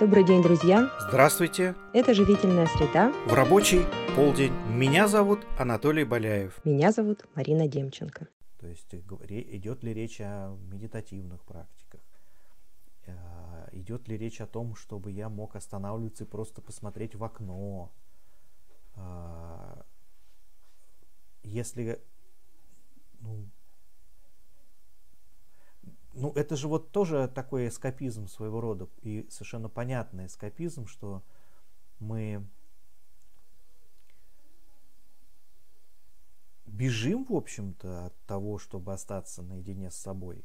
Добрый день, друзья! Здравствуйте! Это «Живительная среда». В рабочий полдень. Меня зовут Анатолий Боляев. Меня зовут Марина Демченко. То есть идет ли речь о медитативных практиках? Э, идет ли речь о том, чтобы я мог останавливаться и просто посмотреть в окно? Э, если ну, ну, это же вот тоже такой эскапизм своего рода, и совершенно понятный эскапизм, что мы бежим, в общем-то, от того, чтобы остаться наедине с собой.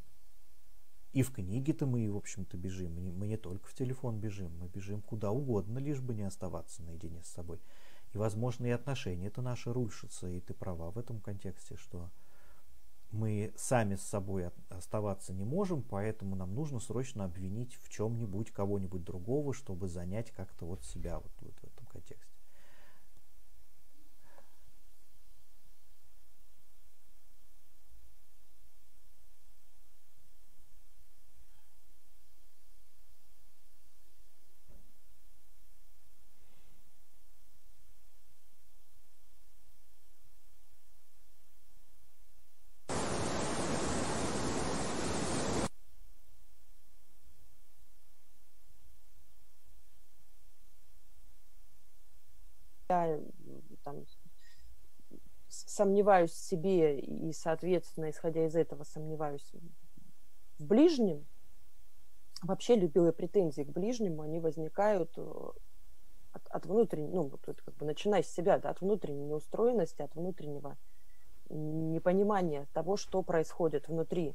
И в книге-то мы, в общем-то, бежим. Мы не только в телефон бежим, мы бежим куда угодно, лишь бы не оставаться наедине с собой. И, возможно, и отношения это наши рушатся, и ты права в этом контексте, что мы сами с собой оставаться не можем, поэтому нам нужно срочно обвинить в чем-нибудь кого-нибудь другого, чтобы занять как-то вот себя вот, вот в этом контексте. я там, сомневаюсь в себе и, соответственно, исходя из этого, сомневаюсь в ближнем, вообще любые претензии к ближнему, они возникают э, от, от внутренней, ну, вот это как бы начиная с себя, да, от внутренней неустроенности, от внутреннего непонимания того, что происходит внутри.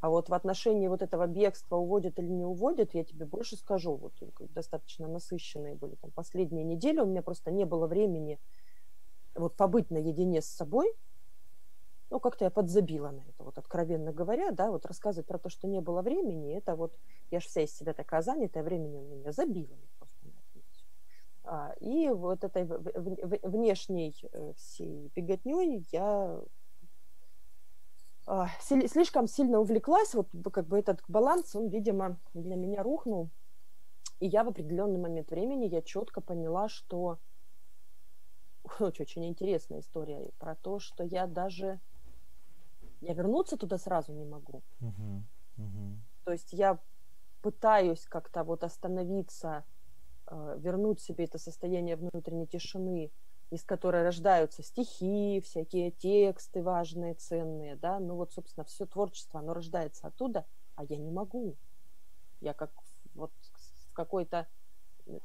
А вот в отношении вот этого бегства, уводят или не уводят, я тебе больше скажу. Вот достаточно насыщенные были там последние недели, у меня просто не было времени вот побыть наедине с собой. Ну, как-то я подзабила на это, вот откровенно говоря, да, вот рассказывать про то, что не было времени, это вот, я же вся из себя такая занятая, времени у меня забила а, И вот этой внешней э, всей беготней я а, слишком сильно увлеклась, вот как бы этот баланс, он, видимо, для меня рухнул. И я в определенный момент времени я четко поняла, что очень, очень интересная история про то, что я даже я вернуться туда сразу не могу. Uh-huh. Uh-huh. То есть я пытаюсь как-то вот остановиться, э, вернуть себе это состояние внутренней тишины, из которой рождаются стихи, всякие тексты важные, ценные, да, ну вот, собственно, все творчество, оно рождается оттуда, а я не могу. Я как вот в какой-то,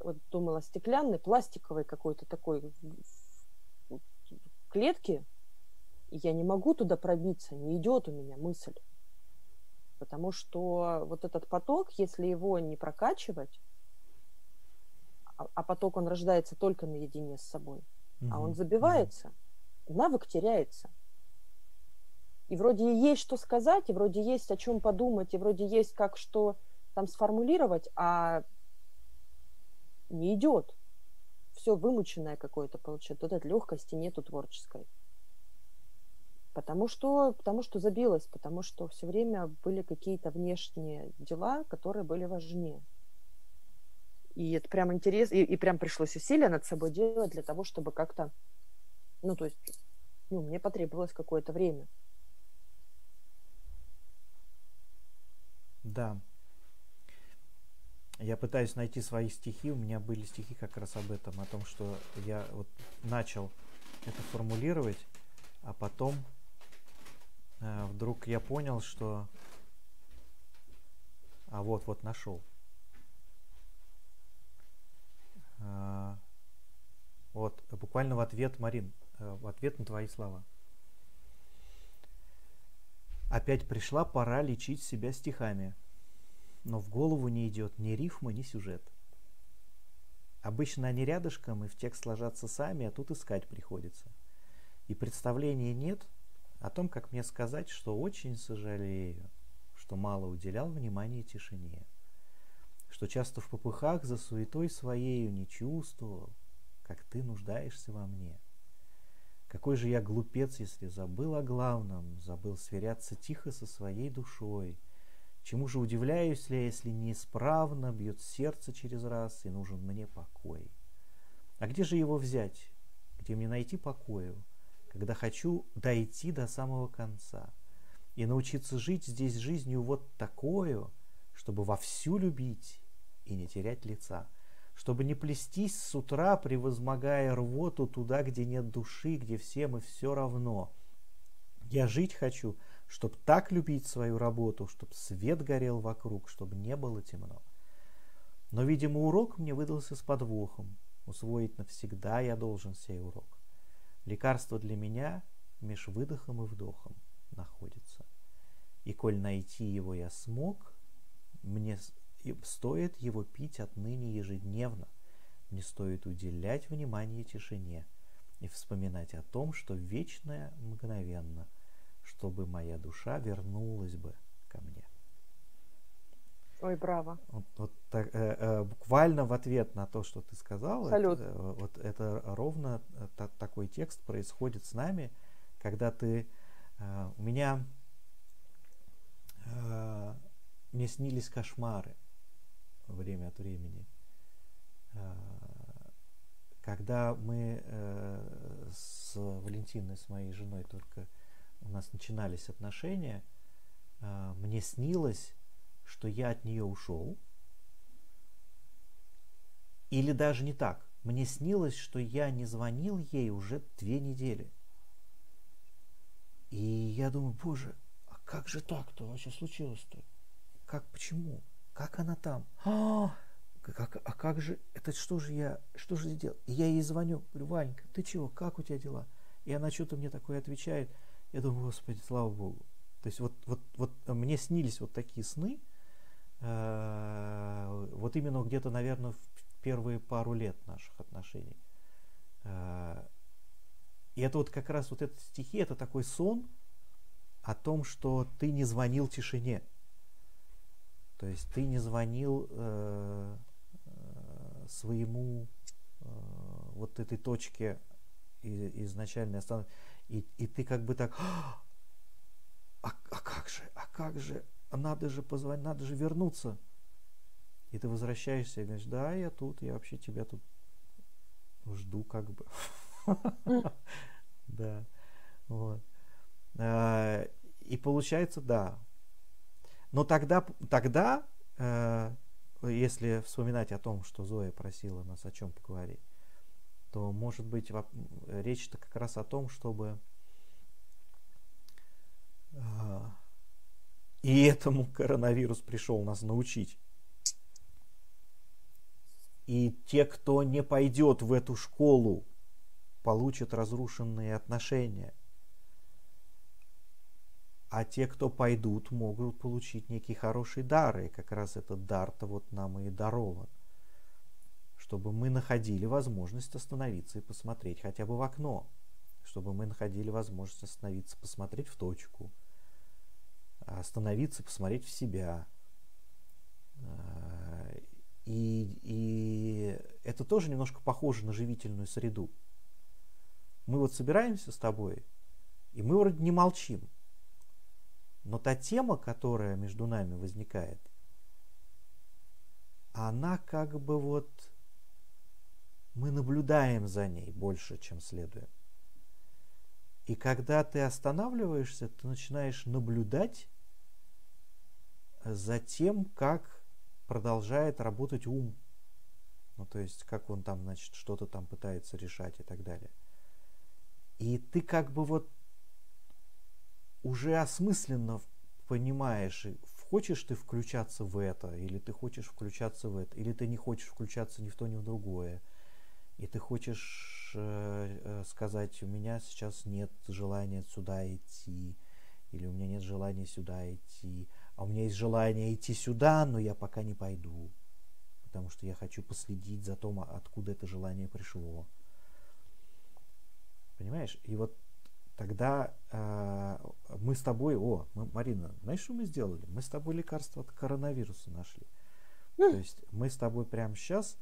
вот думала, стеклянный, пластиковый какой-то такой клетки, и я не могу туда пробиться, не идет у меня мысль. Потому что вот этот поток, если его не прокачивать, а, а поток он рождается только наедине с собой, а он забивается, навык теряется. И вроде есть что сказать, и вроде есть о чем подумать, и вроде есть как что там сформулировать, а не идет. Все вымученное какое-то получается. Вот этой легкости нету творческой. Потому что, потому что забилось, потому что все время были какие-то внешние дела, которые были важнее. И это прям интересно, и, и прям пришлось усилия над собой делать для того, чтобы как-то, ну, то есть, ну, мне потребовалось какое-то время. Да. Я пытаюсь найти свои стихи. У меня были стихи как раз об этом, о том, что я вот начал это формулировать, а потом э, вдруг я понял, что... А вот, вот нашел. А, вот, буквально в ответ, Марин, э, в ответ на твои слова. Опять пришла пора лечить себя стихами, но в голову не идет ни рифма, ни сюжет. Обычно они рядышком и в текст ложатся сами, а тут искать приходится. И представления нет о том, как мне сказать, что очень сожалею, что мало уделял внимания тишине что часто в попыхах за суетой своею не чувствовал, как ты нуждаешься во мне. Какой же я глупец, если забыл о главном, забыл сверяться тихо со своей душой, Чему же удивляюсь ли, если неисправно бьет сердце через раз и нужен мне покой? А где же его взять? Где мне найти покою, когда хочу дойти до самого конца и научиться жить здесь жизнью вот такую, чтобы вовсю любить и не терять лица, чтобы не плестись с утра, превозмогая рвоту туда, где нет души, где всем и все равно. Я жить хочу, чтобы так любить свою работу, чтобы свет горел вокруг, чтобы не было темно. Но, видимо, урок мне выдался с подвохом. Усвоить навсегда я должен сей урок. Лекарство для меня меж выдохом и вдохом находится. И коль найти его я смог, мне стоит его пить отныне ежедневно. Мне стоит уделять внимание тишине и вспоминать о том, что вечное мгновенно, чтобы моя душа вернулась бы ко мне. Ой, браво. Вот, вот так, э, э, буквально в ответ на то, что ты сказал, Салют. Это, э, вот это ровно э, та, такой текст происходит с нами, когда ты э, у меня э, мне снились кошмары время от времени. Э, когда мы э, с Валентиной, с моей женой, только у нас начинались отношения, э, мне снилось, что я от нее ушел. Или даже не так. Мне снилось, что я не звонил ей уже две недели. И я думаю, боже, а как же так-то вообще случилось-то? Как, почему? Как она там? А, как, а как же, это что же я, что же сделал? И я ей звоню, говорю, Ванька, ты чего, как у тебя дела? И она что-то мне такое отвечает. Я думаю, господи, слава богу. То есть вот, вот, вот мне снились вот такие сны, э, вот именно где-то, наверное, в первые пару лет наших отношений. Э, и это вот как раз вот эти стихи, это такой сон о том, что ты не звонил тишине. То есть ты не звонил э, э, своему э, вот этой точке изначальной остановки. И, и ты как бы так, а, а как же, а как же, надо же позвонить, надо же вернуться. И ты возвращаешься и говоришь, да, я тут, я вообще тебя тут жду как бы. Да. Вот. А, и получается, да. Но тогда, тогда э, если вспоминать о том, что Зоя просила нас о чем поговорить, то, может быть, речь-то как раз о том, чтобы а, и этому коронавирус пришел нас научить. И те, кто не пойдет в эту школу, получат разрушенные отношения. А те, кто пойдут, могут получить некий хороший дар. И как раз этот дар-то вот нам и дарован. Чтобы мы находили возможность остановиться и посмотреть хотя бы в окно. Чтобы мы находили возможность остановиться, посмотреть в точку. Остановиться, посмотреть в себя. И, и это тоже немножко похоже на живительную среду. Мы вот собираемся с тобой, и мы вроде не молчим. Но та тема, которая между нами возникает, она как бы вот мы наблюдаем за ней больше, чем следует. И когда ты останавливаешься, ты начинаешь наблюдать за тем, как продолжает работать ум. Ну, то есть, как он там, значит, что-то там пытается решать и так далее. И ты как бы вот уже осмысленно понимаешь, хочешь ты включаться в это, или ты хочешь включаться в это, или ты не хочешь включаться ни в то, ни в другое. И ты хочешь э, э, сказать, у меня сейчас нет желания сюда идти, или у меня нет желания сюда идти, а у меня есть желание идти сюда, но я пока не пойду, потому что я хочу последить за том, откуда это желание пришло. Понимаешь? И вот тогда э, мы с тобой, о, мы, Марина, знаешь, что мы сделали? Мы с тобой лекарство от коронавируса нашли. Mm. То есть мы с тобой прямо сейчас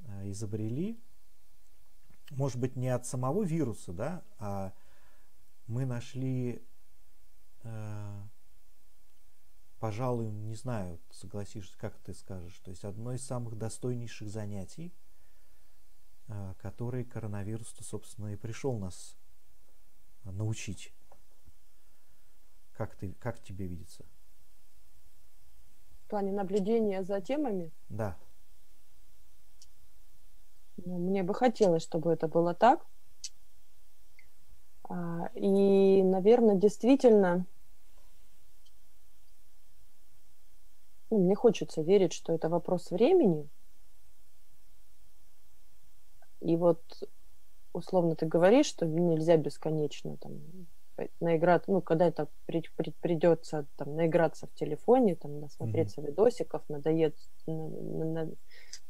э, изобрели, может быть, не от самого вируса, да, а мы нашли э, пожалуй, не знаю, согласишься, как ты скажешь, то есть одно из самых достойнейших занятий, э, которые коронавирус, собственно, и пришел нас научить. Как, ты, как тебе видится? В плане наблюдения за темами? Да. Ну, мне бы хотелось, чтобы это было так. А, и, наверное, действительно, ну, мне хочется верить, что это вопрос времени. И вот, условно, ты говоришь, что нельзя бесконечно там наиграться, ну, когда это при, при, придется там наиграться в телефоне, там, насмотреться mm-hmm. видосиков, надоест, на, на,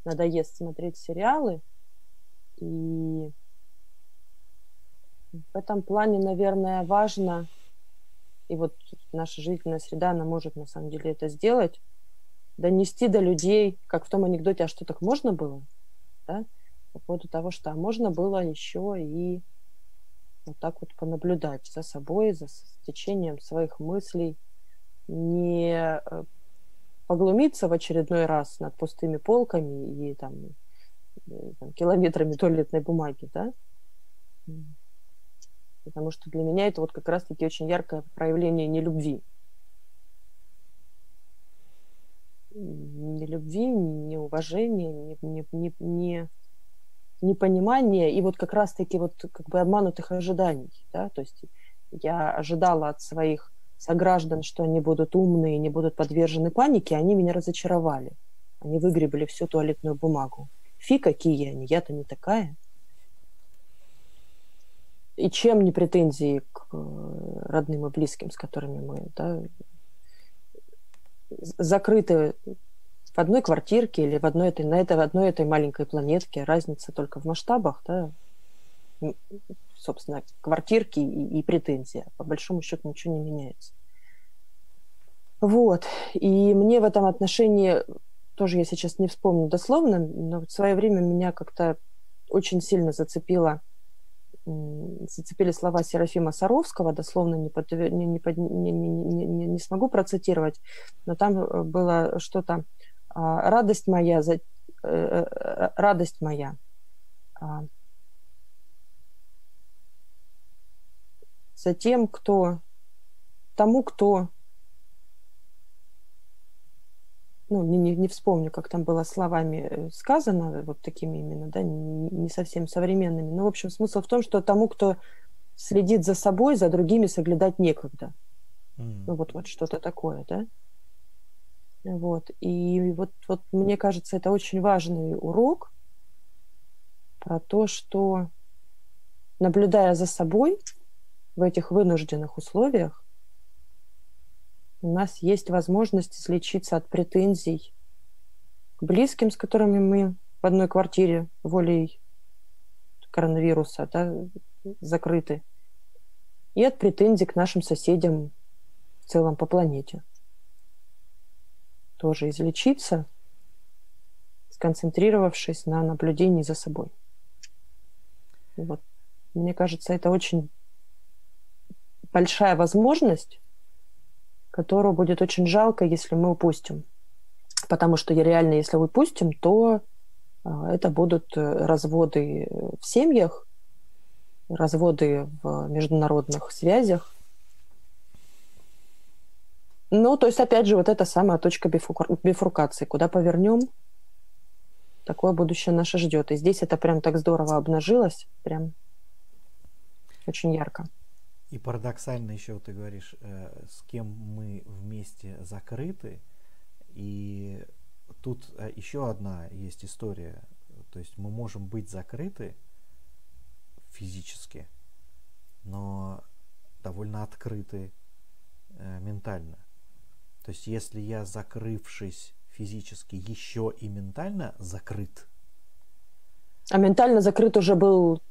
надоест смотреть сериалы. И в этом плане, наверное, важно, и вот наша жизненная среда, она может на самом деле это сделать, донести до людей, как в том анекдоте, а что так можно было, да, по поводу того, что а можно было еще и вот так вот понаблюдать за собой, за течением своих мыслей, не э, поглумиться в очередной раз над пустыми полками и там, там километрами туалетной бумаги, да, потому что для меня это вот как раз-таки очень яркое проявление нелюбви. Ни любви, ни уважения, ни, ни, ни, ни непонимание и вот как раз-таки вот как бы обманутых ожиданий, да, то есть я ожидала от своих сограждан, что они будут умные, не будут подвержены панике, они меня разочаровали. Они выгребли всю туалетную бумагу. Фи, какие они, я-то не такая. И чем не претензии к э, родным и близким, с которыми мы да, закрыты в одной квартирке или в одной этой, на этой, в одной этой маленькой планетке. Разница только в масштабах, да, собственно, квартирки и, и претензия. По большому счету ничего не меняется. Вот. И мне в этом отношении, тоже я сейчас не вспомню дословно, но в свое время меня как-то очень сильно зацепило зацепили слова Серафима Саровского, дословно не, под, не, не, не, не, не, не смогу процитировать, но там э, было что-то а, радость моя, за, э, э, радость моя. А, за тем, кто, тому, кто, ну, не, не, не вспомню, как там было словами э, сказано, вот такими именно, да, не, не совсем современными. Но, в общем, смысл в том, что тому, кто следит за собой, за другими соглядать некогда. Mm. Ну, вот, вот что-то такое, да. Вот. И вот, вот мне кажется, это очень важный урок про то, что наблюдая за собой в этих вынужденных условиях, у нас есть возможность излечиться от претензий к близким, с которыми мы в одной квартире волей коронавируса да, закрыты, и от претензий к нашим соседям в целом по планете тоже излечиться, сконцентрировавшись на наблюдении за собой. Вот. Мне кажется, это очень большая возможность, которую будет очень жалко, если мы упустим. Потому что реально, если упустим, то а, это будут э, разводы в семьях, разводы в международных связях, ну, то есть, опять же, вот эта самая точка бифуркации. Куда повернем, такое будущее наше ждет. И здесь это прям так здорово обнажилось, прям очень ярко. И парадоксально еще ты говоришь, э, с кем мы вместе закрыты. И тут э, еще одна есть история. То есть мы можем быть закрыты физически, но довольно открыты э, ментально. То есть если я, закрывшись физически, еще и ментально закрыт. А ментально закрыт уже был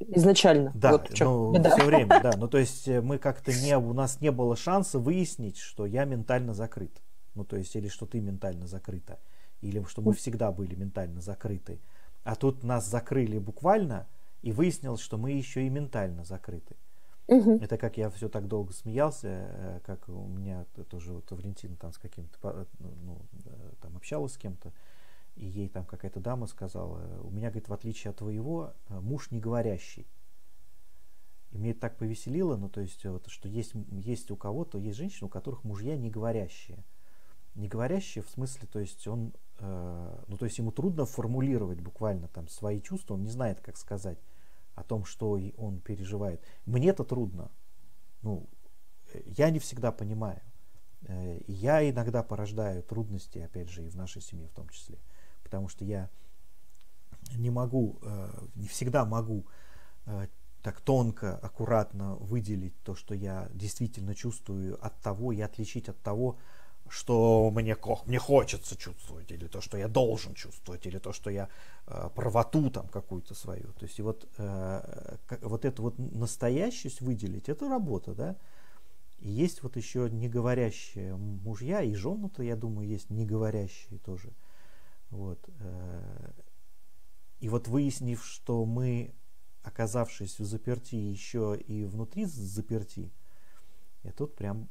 изначально. Да, вот ну, да. все время, да. Ну, то есть э, мы как-то не, у нас не было шанса выяснить, что я ментально закрыт. Ну, то есть, или что ты ментально закрыта. Или что мы всегда были ментально закрыты. А тут нас закрыли буквально, и выяснилось, что мы еще и ментально закрыты. Мгм. Это как я все так долго смеялся, э, как у меня тоже вот Валентина там с каким-то, ну, э, там общалась с кем-то, и ей там какая-то дама сказала, у меня, говорит, в отличие от твоего, э, муж не говорящий. И мне это так повеселило, ну, то есть, вот, что есть, есть у кого-то, есть женщины, у которых мужья не говорящие. Не говорящие в смысле, то есть он, э, ну, то есть ему трудно формулировать буквально там свои чувства, он не знает, как сказать о том, что он переживает. Мне это трудно. Ну, э, я не всегда понимаю. Э, я иногда порождаю трудности, опять же, и в нашей семье в том числе. Потому что я не могу, э, не всегда могу э, так тонко, аккуратно выделить то, что я действительно чувствую от того и отличить от того, что мне, мне хочется чувствовать, или то, что я должен чувствовать, или то, что я э, правоту там какую-то свою. То есть и вот, вот эту вот настоящесть выделить, это работа, да. И есть вот еще неговорящие мужья, и жены-то, я думаю, есть неговорящие тоже. Вот. э, И вот выяснив, что мы, оказавшись в заперти, еще и внутри заперти, и тут прям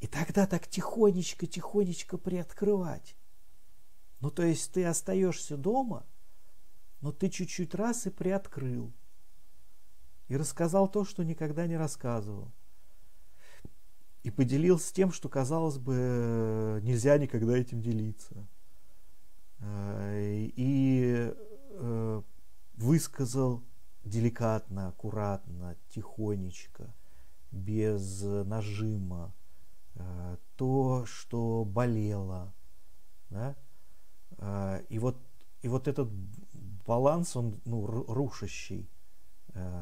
и тогда так тихонечко-тихонечко приоткрывать. Ну, то есть ты остаешься дома, но ты чуть-чуть раз и приоткрыл. И рассказал то, что никогда не рассказывал. И поделился тем, что, казалось бы, нельзя никогда этим делиться. Э, И э, высказал деликатно, аккуратно, тихонечко, без нажима, э, то, что болело. Да? И вот, и вот этот баланс, он ну, ру- рушащий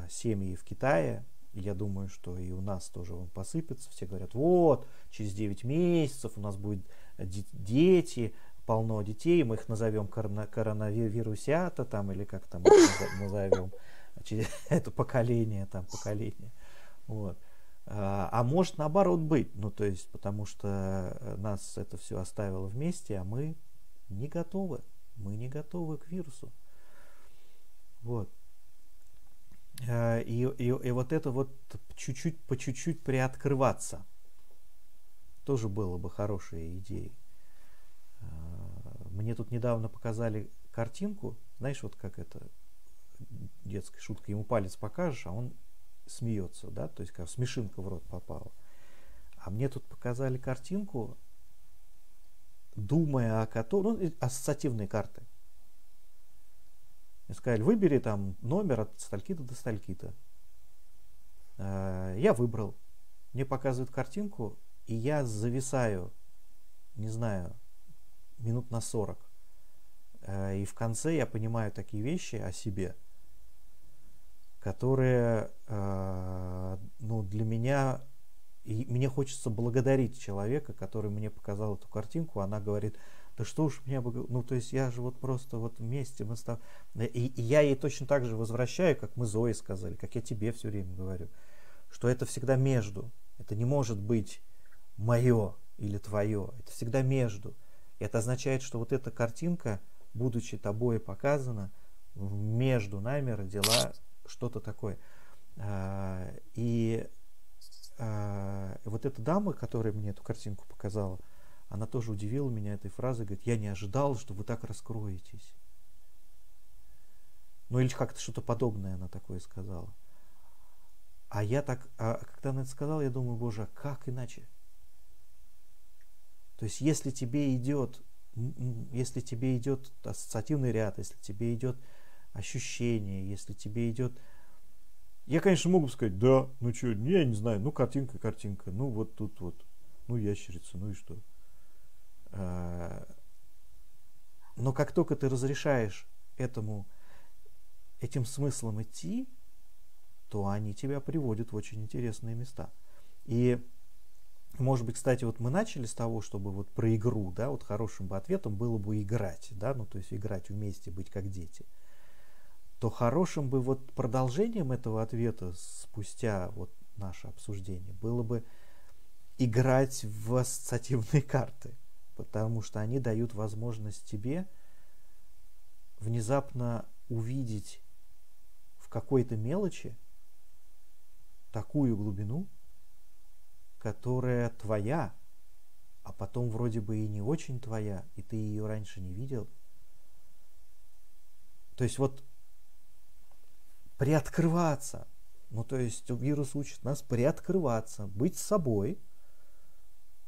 семьи в Китае, я думаю, что и у нас тоже он посыпется. Все говорят, вот, через 9 месяцев у нас будет де- дети, полно детей, мы их назовем корона- коронавирусята там, или как там назовем, Через это поколение, там, поколение. Вот. А а может наоборот быть, ну то есть, потому что э, нас это все оставило вместе, а мы не готовы, мы не готовы к вирусу. Вот. Э, И, и, и вот это вот чуть-чуть, по чуть-чуть приоткрываться тоже было бы хорошей идеей. Э, Мне тут недавно показали картинку, знаешь, вот как это детская шутка, ему палец покажешь, а он смеется, да, то есть как смешинка в рот попала. А мне тут показали картинку, думая о которой, ну, ассоциативные карты. И сказали, выбери там номер от стальки-то до стальки-то. Э, Я выбрал. Мне показывают картинку, и я зависаю, не знаю, минут на 40. Э, И в конце я понимаю такие вещи о себе, которые, э, ну, для меня, и мне хочется благодарить человека, который мне показал эту картинку. Она говорит, да что уж мне, ну, то есть я же вот просто вот вместе мы став... и, и я ей точно так же возвращаю, как мы Зое сказали, как я тебе все время говорю, что это всегда между. Это не может быть мое или твое. Это всегда между. И это означает, что вот эта картинка, будучи тобой показана, между нами родила что-то такое. А, И а, вот эта дама, которая мне эту картинку показала, она тоже удивила меня этой фразой, говорит, я не ожидал, что вы так раскроетесь. Ну или как-то что-то подобное она такое сказала. А я так, а когда она это сказала, я думаю, боже, а как иначе? То есть, если тебе идет, если тебе идет ассоциативный ряд, если тебе идет ощущение, если тебе идет... Я, конечно, могу сказать, да, ну что, я не знаю, ну картинка, картинка, ну вот тут вот, ну ящерица, ну и что? А, Но как только ты разрешаешь этому, этим смыслом идти, то они тебя приводят в очень интересные места. И, может быть, кстати, вот мы начали с того, чтобы вот про игру, да, вот хорошим бы ответом было бы играть, да, ну то есть играть вместе, быть как дети. То хорошим бы вот продолжением этого ответа спустя вот наше обсуждение было бы играть в ассоциативные карты, потому что они дают возможность тебе внезапно увидеть в какой-то мелочи такую глубину, которая твоя, а потом вроде бы и не очень твоя, и ты ее раньше не видел. То есть вот приоткрываться. Ну, то есть вирус учит нас приоткрываться, быть собой,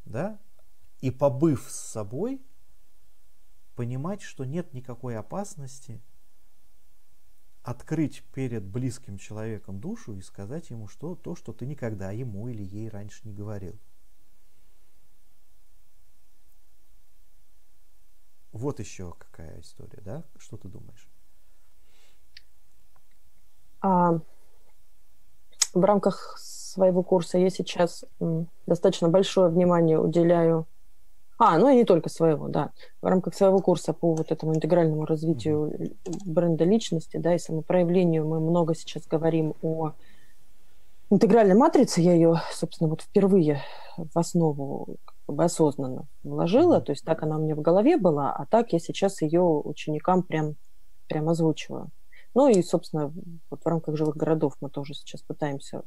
да, и побыв с собой, понимать, что нет никакой опасности открыть перед близким человеком душу и сказать ему что, то, что ты никогда ему или ей раньше не говорил. Вот еще какая история, да? Что ты думаешь? А, в рамках своего курса я сейчас достаточно большое внимание уделяю а, ну и не только своего, да. В рамках своего курса по вот этому интегральному развитию бренда личности, да, и самопроявлению мы много сейчас говорим о интегральной матрице. Я ее, собственно, вот впервые в основу как бы осознанно вложила. То есть так она у меня в голове была, а так я сейчас ее ученикам прям, прям озвучиваю. Ну и, собственно, вот в рамках живых городов мы тоже сейчас пытаемся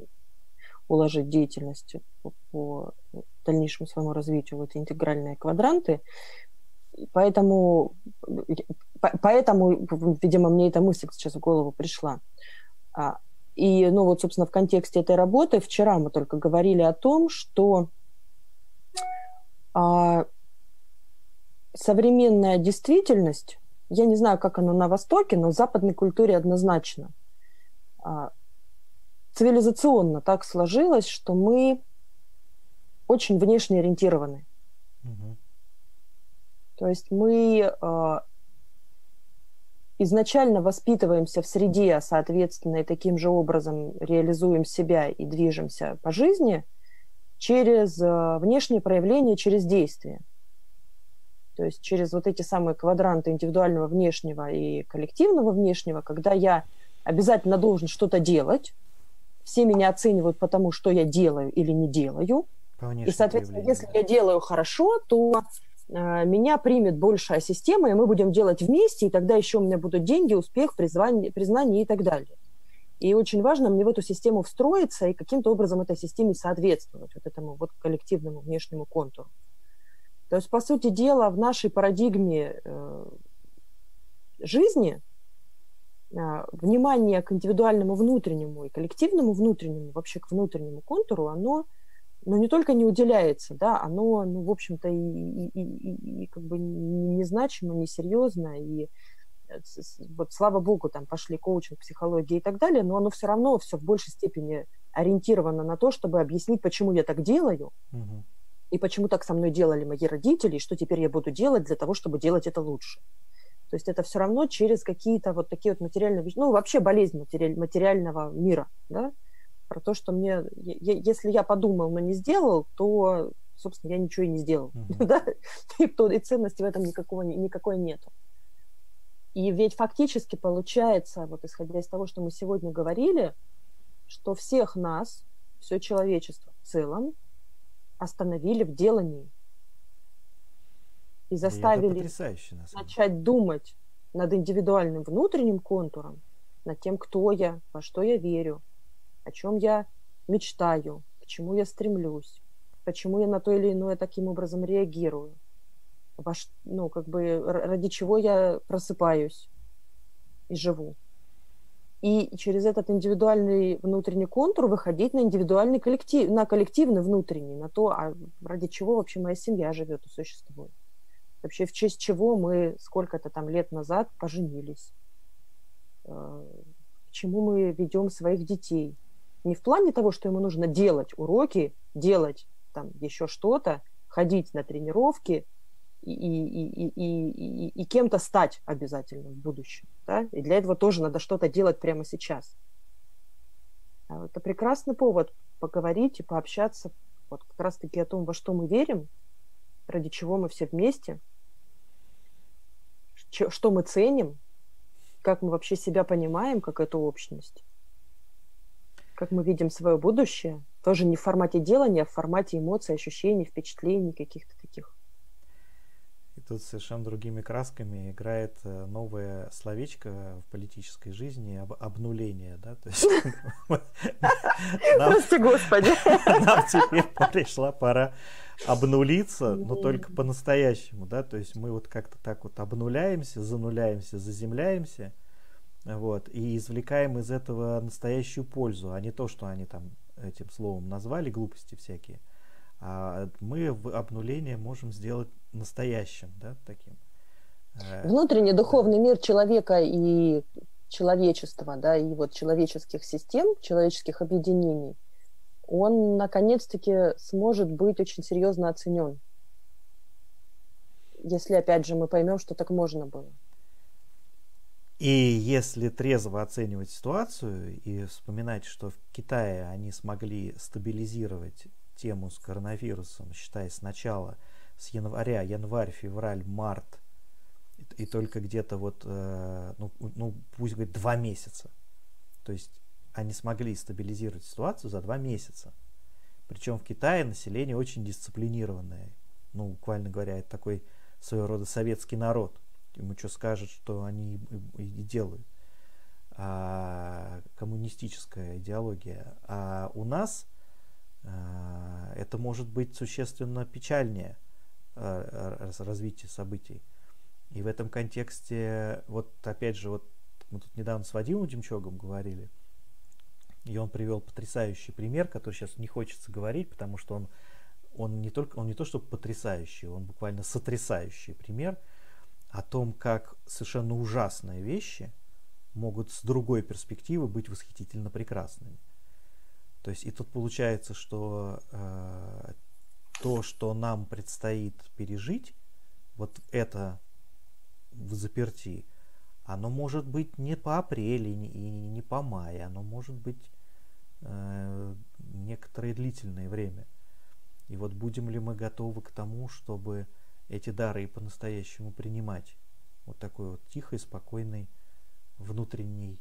уложить деятельность по, по дальнейшему своему развитию в эти интегральные квадранты. Поэтому, поэтому, видимо, мне эта мысль сейчас в голову пришла. А, и, ну вот, собственно, в контексте этой работы вчера мы только говорили о том, что а, современная действительность, я не знаю, как она на Востоке, но в западной культуре однозначно, а, цивилизационно так сложилось, что мы очень внешне ориентированы. Угу. То есть мы э, изначально воспитываемся в среде, соответственно, и таким же образом реализуем себя и движемся по жизни через э, внешние проявления, через действия. То есть через вот эти самые квадранты индивидуального внешнего и коллективного внешнего, когда я обязательно должен что-то делать, все меня оценивают потому, что я делаю или не делаю. и, соответственно, если я делаю хорошо, то э, меня примет большая система, и мы будем делать вместе, и тогда еще у меня будут деньги, успех, призвание, признание и так далее. И очень важно мне в эту систему встроиться и каким-то образом этой системе соответствовать, вот этому вот коллективному внешнему контуру. То есть, по сути дела, в нашей парадигме э, жизни – внимание к индивидуальному внутреннему и коллективному внутреннему, вообще к внутреннему контуру, оно ну, не только не уделяется, да, оно, ну, в общем-то, и, и, и, и как бы незначимо, несерьезно, и э, вот слава богу, там пошли коучинг, психология и так далее, но оно все равно все в большей степени ориентировано на то, чтобы объяснить, почему я так делаю, угу. и почему так со мной делали мои родители, и что теперь я буду делать для того, чтобы делать это лучше. То есть это все равно через какие-то вот такие вот материальные вещи, ну, вообще болезнь материаль, материального мира, да, про то, что мне, если я подумал, но не сделал, то, собственно, я ничего и не сделал, uh-huh. да, и, то, и ценности в этом никакого, никакой нету. И ведь фактически получается, вот исходя из того, что мы сегодня говорили, что всех нас, все человечество в целом, остановили в делании и заставили и начать думать над индивидуальным внутренним контуром, над тем, кто я, во что я верю, о чем я мечтаю, к чему я стремлюсь, почему я на то или иное таким образом реагирую, во, ну, как бы ради чего я просыпаюсь и живу. И через этот индивидуальный внутренний контур выходить на индивидуальный коллектив, на коллективный внутренний, на то, а ради чего вообще моя семья живет и существует вообще в честь чего мы сколько-то там лет назад поженились, э, к чему мы ведем своих детей. Не в плане того, что ему нужно делать уроки, делать там еще что-то, ходить на тренировки и, и, и, и, и, и кем-то стать обязательно в будущем. Да? И для этого тоже надо что-то делать прямо сейчас. А это прекрасный повод поговорить и пообщаться вот как раз-таки о том, во что мы верим, ради чего мы все вместе – что мы ценим, как мы вообще себя понимаем, как эту общность, как мы видим свое будущее, тоже не в формате делания, а в формате эмоций, ощущений, впечатлений каких-то таких. Тут совершенно другими красками играет э, новое словечко в политической жизни об, обнуление, да, то есть Прости, Господи. нам теперь пришла пора обнулиться, но только по-настоящему, да, то есть мы вот как-то так вот обнуляемся, зануляемся, заземляемся, вот, и извлекаем из этого настоящую пользу, а не то, что они там этим словом назвали, глупости всякие. А мы обнуление можем сделать настоящим, да, таким. Э, Внутренний духовный мир человека и человечества, да, и вот человеческих систем, человеческих объединений, он наконец-таки сможет быть очень серьезно оценен. Если, опять же, мы поймем, что так можно было. И если трезво оценивать ситуацию и вспоминать, что в Китае они смогли стабилизировать тему с коронавирусом, считая сначала с января, январь, февраль, март, и, только где-то вот, э, ну, ну, пусть говорит, два месяца. То есть они смогли стабилизировать ситуацию за два месяца. Причем в Китае население очень дисциплинированное. Ну, буквально говоря, это такой своего рода советский народ ему что скажет, что они и, и делают. А, коммунистическая идеология. А у нас это может быть существенно печальнее а, развитие событий. И в этом контексте, вот опять же, вот мы тут недавно с Вадимом Демчогом говорили, и он привел потрясающий пример, который сейчас не хочется говорить, потому что он, он не только он не то, что потрясающий, он буквально сотрясающий пример – о том, как совершенно ужасные вещи могут с другой перспективы быть восхитительно прекрасными. То есть и тут получается, что э, то, что нам предстоит пережить, вот это в заперти, оно может быть не по апреле и не по мае, оно может быть э, некоторое длительное время. И вот будем ли мы готовы к тому, чтобы эти дары и по-настоящему принимать. Вот такой вот тихой, спокойной, внутренней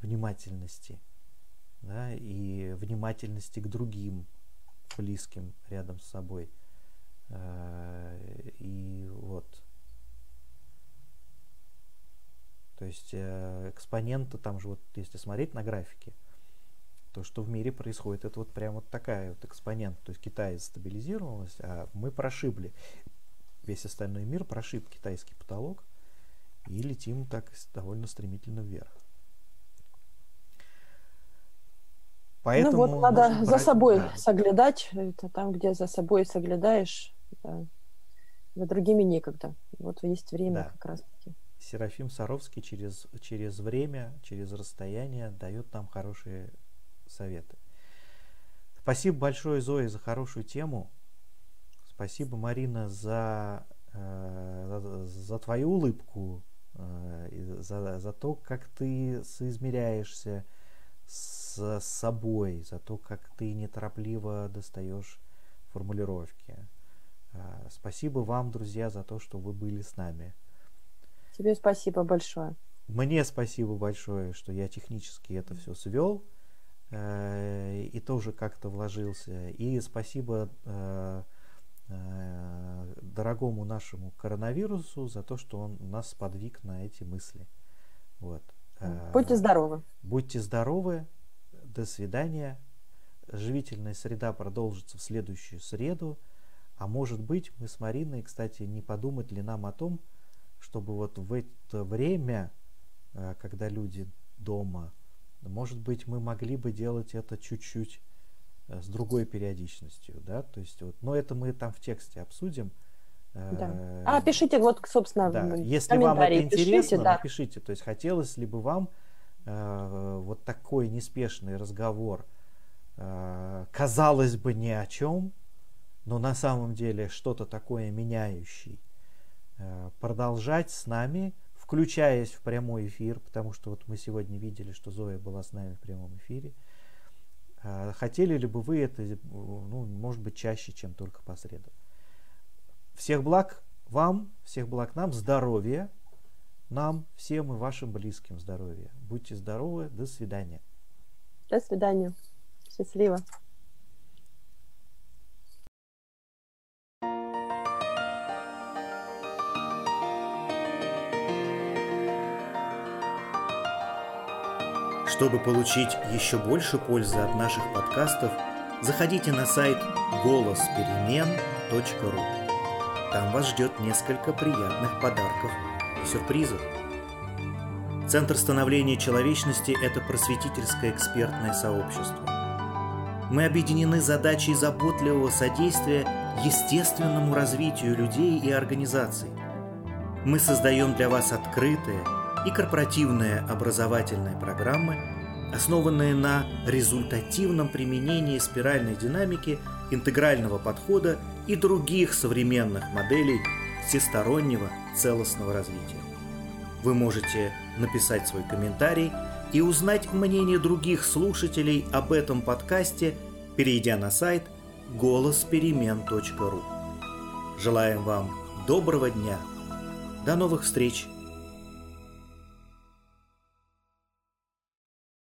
внимательности. Да, и внимательности к другим близким рядом с собой. Э, и вот. То есть э, экспоненты, там же вот, если смотреть на графике, то, что в мире происходит, это вот прям вот такая вот экспонент. То есть Китай стабилизировалась, а мы прошибли весь остальной мир прошиб китайский потолок и летим так довольно стремительно вверх. Поэтому ну вот надо брать, за собой да. соглядать. Это там, где за собой соглядаешь, да. за другими некогда. Вот есть время да. как раз-таки. Серафим Саровский через, через время, через расстояние дает нам хорошие советы. Спасибо большое, Зоя, за хорошую тему. Спасибо, Марина, за, э, за, за твою улыбку, э, за, за то, как ты соизмеряешься с собой, за то, как ты неторопливо достаешь формулировки. Э, спасибо вам, друзья, за то, что вы были с нами. Тебе спасибо большое. Мне спасибо большое, что я технически это все свел э, и тоже как-то вложился. И спасибо э, Э, дорогому нашему коронавирусу за то, что он нас подвиг на эти мысли. Вот. Будьте здоровы. Будьте здоровы. До свидания. Живительная среда продолжится в следующую среду. А может быть, мы с Мариной, кстати, не подумать ли нам о том, чтобы вот в это время, э, когда люди дома, может быть, мы могли бы делать это чуть-чуть Э, с другой периодичностью, да, то есть вот, но это мы там в тексте обсудим. Э, да. А пишите вот, собственно, да. Если вам это интересно, пишите, да. напишите. То есть хотелось ли бы вам э, вот такой неспешный разговор, э, казалось бы ни о чем, но на самом деле что-то такое меняющий, э, продолжать с нами, включаясь в прямой эфир, потому что вот мы сегодня видели, что Зоя была с нами в прямом эфире. Э, хотели ли бы вы это, ну, может быть, чаще, чем только по средам? Всех благ вам, всех благ нам, здоровья, нам, всем и вашим близким здоровья. Будьте здоровы. До свидания. До свидания. Счастливо. Чтобы получить еще больше пользы от наших подкастов, заходите на сайт голосперемен.ру. Там вас ждет несколько приятных подарков – и сюрпризов. Центр становления человечности – это просветительское экспертное сообщество. Мы объединены задачей заботливого содействия естественному развитию людей и организаций. Мы создаем для вас открытые и корпоративные образовательные программы, основанные на результативном применении спиральной динамики, интегрального подхода и других современных моделей всестороннего целостного развития. Вы можете написать свой комментарий и узнать мнение других слушателей об этом подкасте, перейдя на сайт голосперемен.ру. Желаем вам доброго дня. До новых встреч!